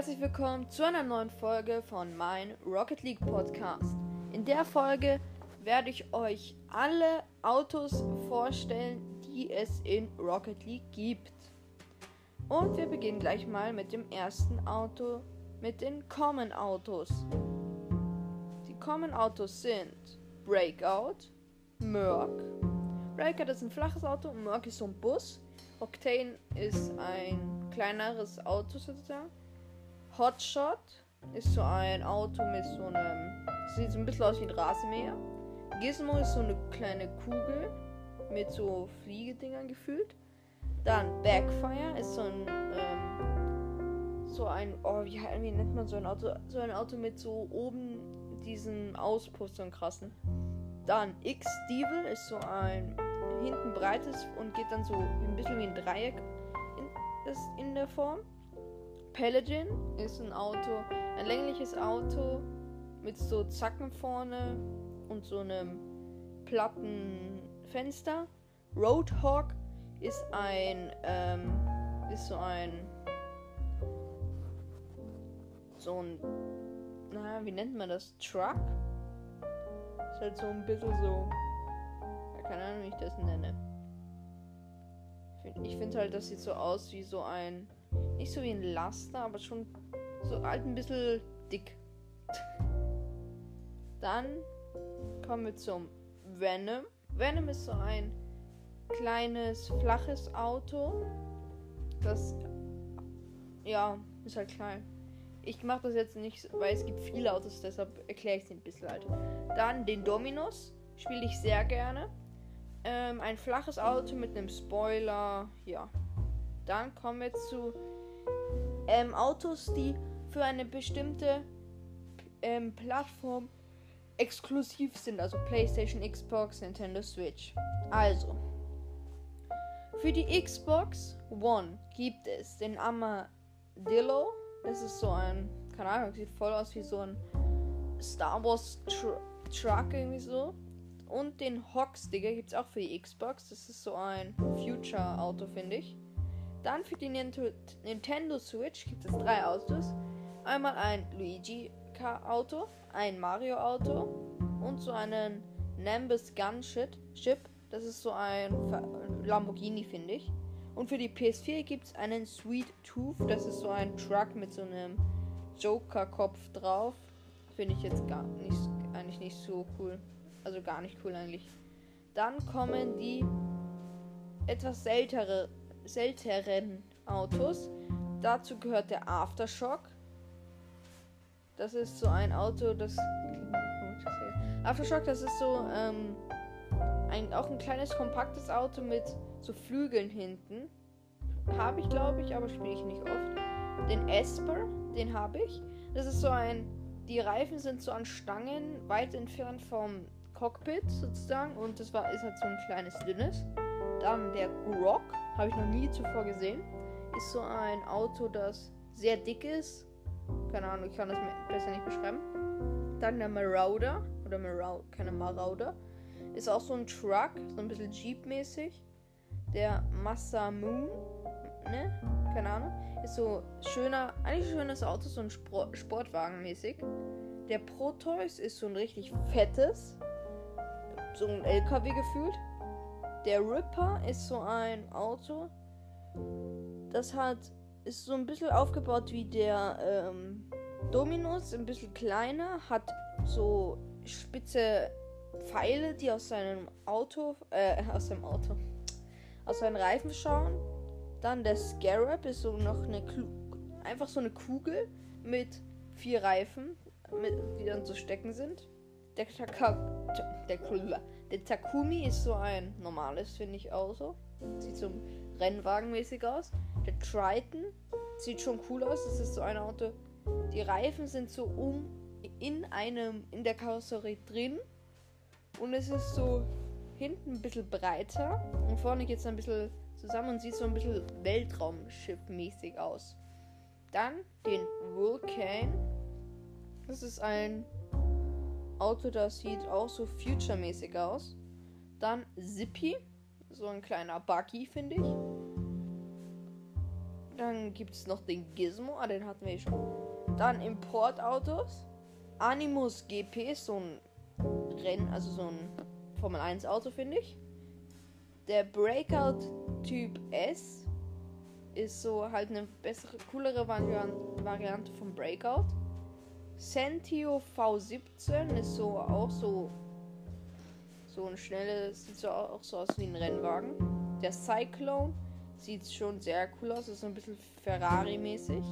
Herzlich willkommen zu einer neuen Folge von mein Rocket League Podcast. In der Folge werde ich euch alle Autos vorstellen, die es in Rocket League gibt. Und wir beginnen gleich mal mit dem ersten Auto, mit den Common Autos. Die Common Autos sind Breakout, Merc. Breakout ist ein flaches Auto, Merc ist so ein Bus. Octane ist ein kleineres Auto sozusagen. Hotshot ist so ein Auto mit so einem. Sieht so ein bisschen aus wie ein Rasenmäher. Gizmo ist so eine kleine Kugel mit so Fliegedingern gefühlt. Dann Backfire ist so ein. Ähm, so ein. Oh, wie, wie nennt man so ein Auto? So ein Auto mit so oben diesen Auspuff, so einen krassen. Dann X-Devil ist so ein hinten breites und geht dann so ein bisschen wie ein Dreieck in, ist in der Form. Paladin ist ein Auto, ein längliches Auto mit so Zacken vorne und so einem platten Fenster. Roadhawk ist ein, ähm, ist so ein, so ein, na, wie nennt man das? Truck? Ist halt so ein bisschen so, ja, keine Ahnung, wie ich das nenne. Ich finde halt, das sieht so aus wie so ein, nicht so wie ein Laster, aber schon so halt ein bisschen dick. Dann kommen wir zum Venom. Venom ist so ein kleines, flaches Auto. Das, ja, ist halt klein. Ich mache das jetzt nicht, weil es gibt viele Autos, deshalb erkläre ich es ein bisschen halt. Dann den Dominus spiele ich sehr gerne. Ähm, ein flaches Auto mit einem Spoiler, ja. Dann kommen wir zu ähm, Autos, die für eine bestimmte ähm, Plattform exklusiv sind, also PlayStation, Xbox, Nintendo Switch. Also, für die Xbox One gibt es den Armadillo. Das ist so ein, keine Ahnung, sieht voll aus wie so ein Star Wars Tr Truck irgendwie so. Und den Hawk-Sticker gibt es auch für die Xbox. Das ist so ein Future-Auto, finde ich. Dann für die Nintendo Switch gibt es drei Autos. Einmal ein Luigi-Auto, ein Mario-Auto und so einen Nimbus Gunship. Das ist so ein Lamborghini, finde ich. Und für die PS4 gibt es einen Sweet Tooth. Das ist so ein Truck mit so einem Joker-Kopf drauf. Finde ich jetzt gar nicht, eigentlich nicht so cool. Also gar nicht cool eigentlich. Dann kommen die etwas seltere, selteren Autos. Dazu gehört der Aftershock. Das ist so ein Auto, das. Aftershock, das ist so ähm, ein, auch ein kleines kompaktes Auto mit so Flügeln hinten. Habe ich, glaube ich, aber spiele ich nicht oft. Den Esper, den habe ich. Das ist so ein. Die Reifen sind so an Stangen weit entfernt vom Cockpit sozusagen und das war ist halt so ein kleines dünnes. Dann der Grok, habe ich noch nie zuvor gesehen, ist so ein Auto, das sehr dick ist. Keine Ahnung, ich kann das besser nicht beschreiben. Dann der Marauder oder Marau keine Marauder ist auch so ein Truck, so ein bisschen Jeep-mäßig. Der Masamoon, ne? Keine Ahnung. Ist so schöner, eigentlich schönes Auto, so ein Sport Sportwagen mäßig. Der Proteus ist so ein richtig fettes, so ein LKW gefühlt. Der Ripper ist so ein Auto, das hat ist so ein bisschen aufgebaut wie der ähm, Dominus, ein bisschen kleiner, hat so spitze Pfeile, die aus seinem Auto, äh, aus seinem Auto, aus seinen Reifen schauen. Dann der Scarab ist so noch eine, Klu einfach so eine Kugel mit vier Reifen, mit, die dann zu stecken sind. Der, Taka der, der Takumi ist so ein normales, finde ich auch so. Sieht so Rennwagenmäßig aus. Der Triton sieht schon cool aus. Das ist so ein Auto. Die Reifen sind so um in einem, in der Karosserie drin. Und es ist so hinten ein bisschen breiter. Und vorne geht es ein bisschen zusammen und sieht so ein bisschen Weltraumschiff-mäßig aus. Dann den Vulcan. Das ist ein Auto, das sieht auch so future-mäßig aus. Dann Zippy. So ein kleiner Buggy, finde ich. Dann gibt es noch den Gizmo, ah, den hatten wir schon. Dann Importautos. Animus GP, so ein Rennen, also so ein Formel 1 Auto, finde ich. Der Breakout Typ S ist so halt eine bessere, coolere Variante vom Breakout. Sentio V17 ist so auch so so ein schnelles, sieht so auch so aus wie ein Rennwagen. Der Cyclone sieht schon sehr cool aus, ist so ein bisschen Ferrari-mäßig.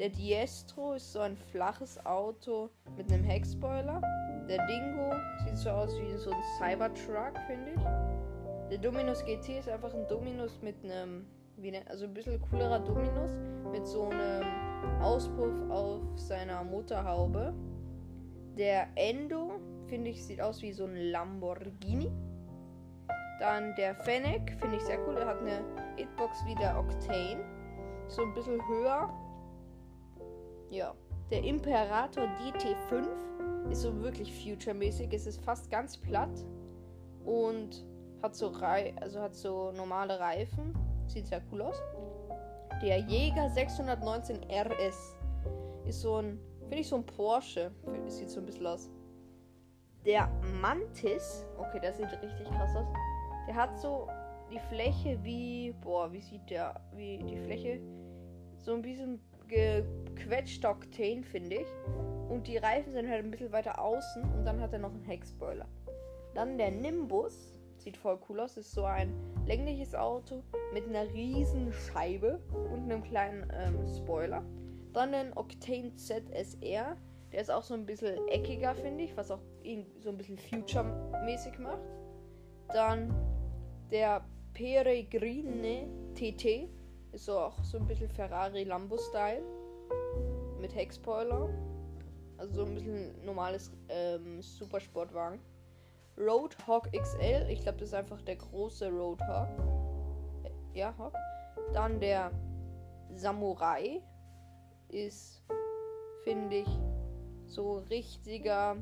Der Diestro ist so ein flaches Auto mit einem Heckspoiler. Der Dingo sieht so aus wie so ein Cybertruck, finde ich. Der Dominus GT ist einfach ein Dominus mit einem, wie ne, also ein bisschen coolerer Dominus mit so einem Auspuff auf seiner Motorhaube. Der Endo, finde ich, sieht aus wie so ein Lamborghini. Dann der Fennec, finde ich sehr cool. Er hat eine Hitbox wie der Octane. So ein bisschen höher. Ja. Der Imperator DT5 ist so wirklich future-mäßig. Es ist fast ganz platt. Und hat so Rei also hat so normale Reifen. Sieht sehr cool aus. Der Jäger 619 RS ist so ein, finde ich so ein Porsche. Sieht so ein bisschen aus. Der Mantis, okay, das sieht richtig krass aus. Der hat so die Fläche wie, boah, wie sieht der, wie die Fläche, so ein bisschen gequetscht Octane, finde ich. Und die Reifen sind halt ein bisschen weiter außen und dann hat er noch einen Heckspoiler. Dann der Nimbus, sieht voll cool aus, ist so ein längliches Auto mit einer riesen Scheibe und einem kleinen ähm, Spoiler. Dann den Octane ZSR, der ist auch so ein bisschen eckiger, finde ich, was auch ihn so ein bisschen future-mäßig macht. Dann der Peregrine TT ist so auch so ein bisschen Ferrari Lambo-Style. Mit Heckspoiler. Also so ein bisschen normales ähm, Supersportwagen. Roadhog XL. Ich glaube, das ist einfach der große Roadhog. Ja, Hawk. Dann der Samurai ist, finde ich, so richtiger.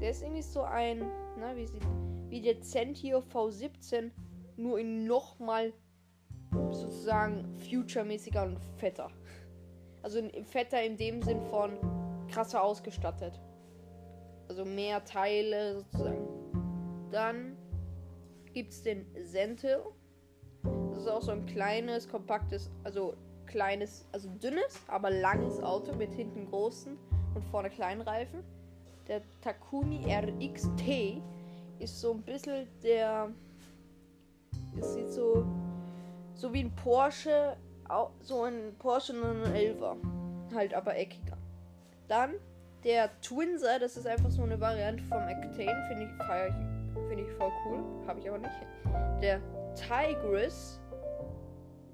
Der ist irgendwie so ein, na, wie sieht, wie der Centio V17, nur in nochmal sozusagen future-mäßiger und fetter. Also fetter in dem Sinn von krasser ausgestattet. Also mehr Teile sozusagen. Dann gibt es den Sentil. Das ist auch so ein kleines, kompaktes, also kleines, also dünnes, aber langes Auto mit hinten großen und vorne kleinen Reifen. Der Takumi RXT ist so ein bisschen der. Es sieht so. So wie ein Porsche. So ein Porsche 911er. Halt aber eckiger. Dann der Twinser, das ist einfach so eine Variante vom Octane, finde ich, feiere ich, finde ich voll cool. Habe ich aber nicht. Der Tigris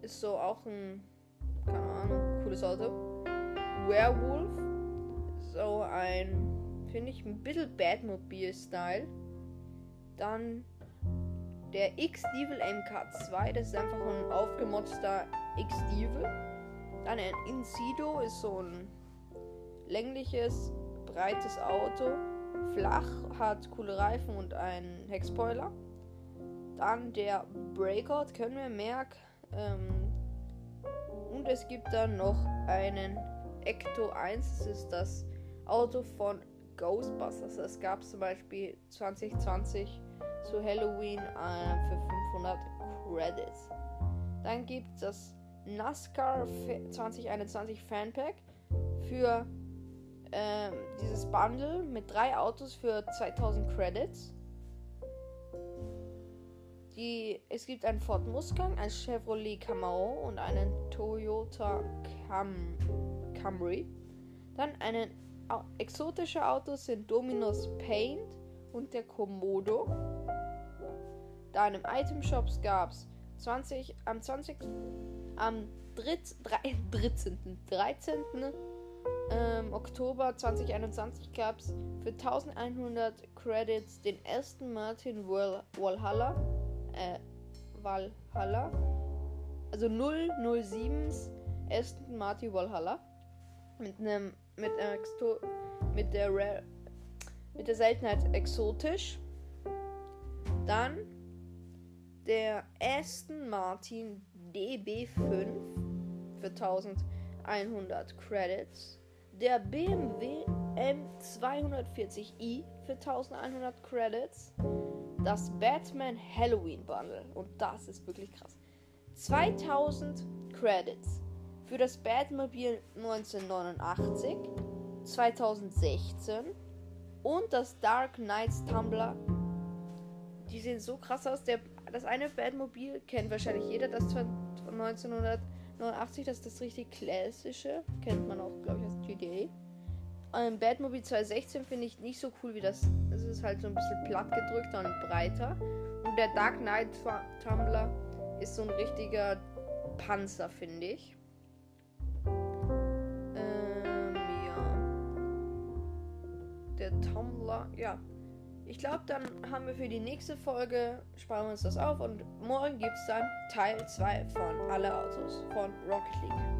ist so auch ein, keine Ahnung, cooles Auto. Werewolf, so ein, finde ich, ein bisschen Batmobil-Style. Dann der X-Devil MK2, das ist einfach ein aufgemotzter X-Devil. Dann ein Incido ist so ein längliches, breites Auto. Flach, hat coole Reifen und einen Heckspoiler. Dann der Breakout, können wir merken. Ähm, und es gibt dann noch einen Ecto 1, das ist das Auto von Ghostbusters. Es gab zum Beispiel 2020 zu Halloween äh, für 500 Credits. Dann gibt es das NASCAR 2021 Fanpack für äh, dieses Bundle mit drei Autos für 2000 Credits. Die, es gibt einen Ford Mustang, ein Chevrolet Camaro und einen Toyota Cam Camry. Dann einen exotische Autos sind Dominus Paint und der Komodo. Da in einem Item Shops gab es 20 am 20 am 3, 3, 13. 13. Ähm, Oktober 2021 gab es für 1100 Credits den ersten Martin Wal Valhalla äh, Valhalla also 007s ersten Martin Valhalla mit einem mit, Exto mit der Rare mit der Seltenheit exotisch. Dann der Aston Martin DB5 für 1100 Credits. Der BMW M240i für 1100 Credits. Das Batman Halloween Bundle. Und das ist wirklich krass. 2000 Credits für das Batmobil 1989, 2016 und das Dark Knights Tumblr. Die sehen so krass aus. Der, das eine Batmobil kennt wahrscheinlich jeder, das von 1989, das ist das richtig klassische. Kennt man auch, glaube ich, aus GTA. Ähm, Batmobile 2016 finde ich nicht so cool wie das. Es ist halt so ein bisschen platt gedrückter und breiter. Und der Dark Knight Tumblr ist so ein richtiger Panzer, finde ich. Ähm, ja. Der Tumblr, ja. Ich glaube, dann haben wir für die nächste Folge, sparen wir uns das auf und morgen gibt es dann Teil 2 von Alle Autos von Rocket League.